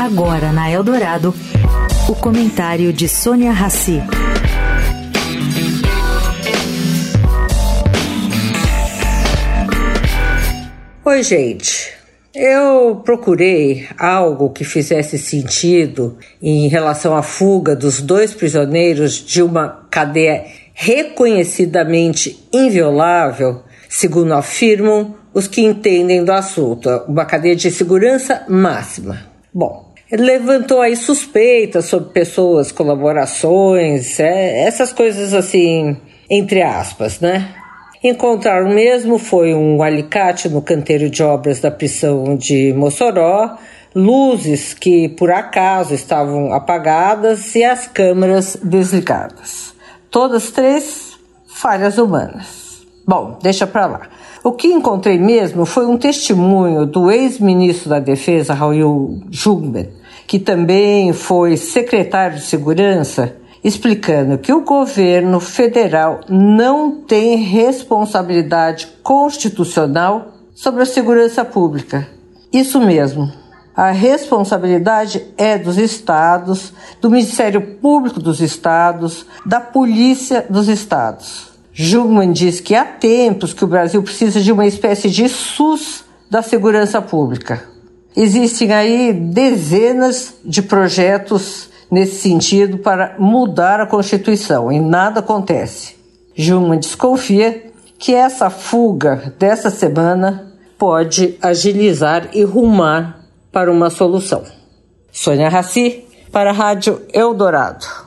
Agora na Eldorado, o comentário de Sônia Rassi. Oi, gente. Eu procurei algo que fizesse sentido em relação à fuga dos dois prisioneiros de uma cadeia reconhecidamente inviolável, segundo afirmam os que entendem do assunto, uma cadeia de segurança máxima. Bom, levantou aí suspeitas sobre pessoas, colaborações, é, essas coisas assim, entre aspas, né? Encontraram mesmo foi um alicate no canteiro de obras da prisão de Mossoró, luzes que por acaso estavam apagadas e as câmeras desligadas. Todas três falhas humanas. Bom, deixa para lá. O que encontrei mesmo foi um testemunho do ex-ministro da Defesa, Raul Jungmann, que também foi secretário de Segurança explicando que o governo federal não tem responsabilidade constitucional sobre a segurança pública. Isso mesmo. A responsabilidade é dos estados, do Ministério Público dos estados, da Polícia dos estados. Jungmann diz que há tempos que o Brasil precisa de uma espécie de SUS da segurança pública. Existem aí dezenas de projetos nesse sentido para mudar a Constituição e nada acontece. Juma desconfia que essa fuga dessa semana pode agilizar e rumar para uma solução. Sônia Raci, para a Rádio Eldorado.